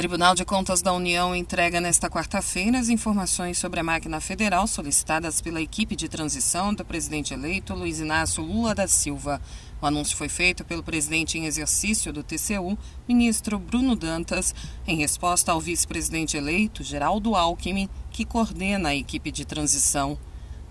Tribunal de Contas da União entrega nesta quarta-feira as informações sobre a máquina federal solicitadas pela equipe de transição do presidente eleito Luiz Inácio Lula da Silva. O anúncio foi feito pelo presidente em exercício do TCU, ministro Bruno Dantas, em resposta ao vice-presidente eleito Geraldo Alckmin, que coordena a equipe de transição.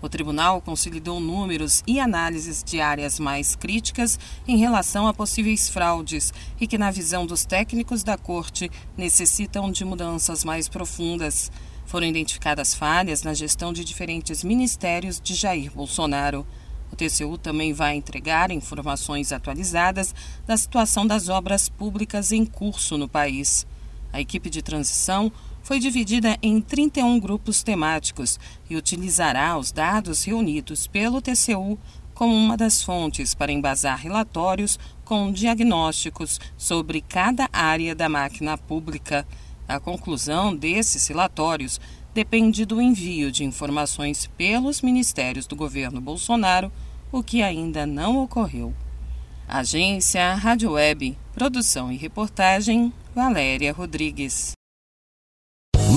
O tribunal consolidou números e análises de áreas mais críticas em relação a possíveis fraudes e que, na visão dos técnicos da corte, necessitam de mudanças mais profundas. Foram identificadas falhas na gestão de diferentes ministérios de Jair Bolsonaro. O TCU também vai entregar informações atualizadas da situação das obras públicas em curso no país. A equipe de transição foi dividida em 31 grupos temáticos e utilizará os dados reunidos pelo TCU como uma das fontes para embasar relatórios com diagnósticos sobre cada área da máquina pública. A conclusão desses relatórios depende do envio de informações pelos ministérios do governo Bolsonaro, o que ainda não ocorreu. Agência Rádio Web, produção e reportagem Valéria Rodrigues.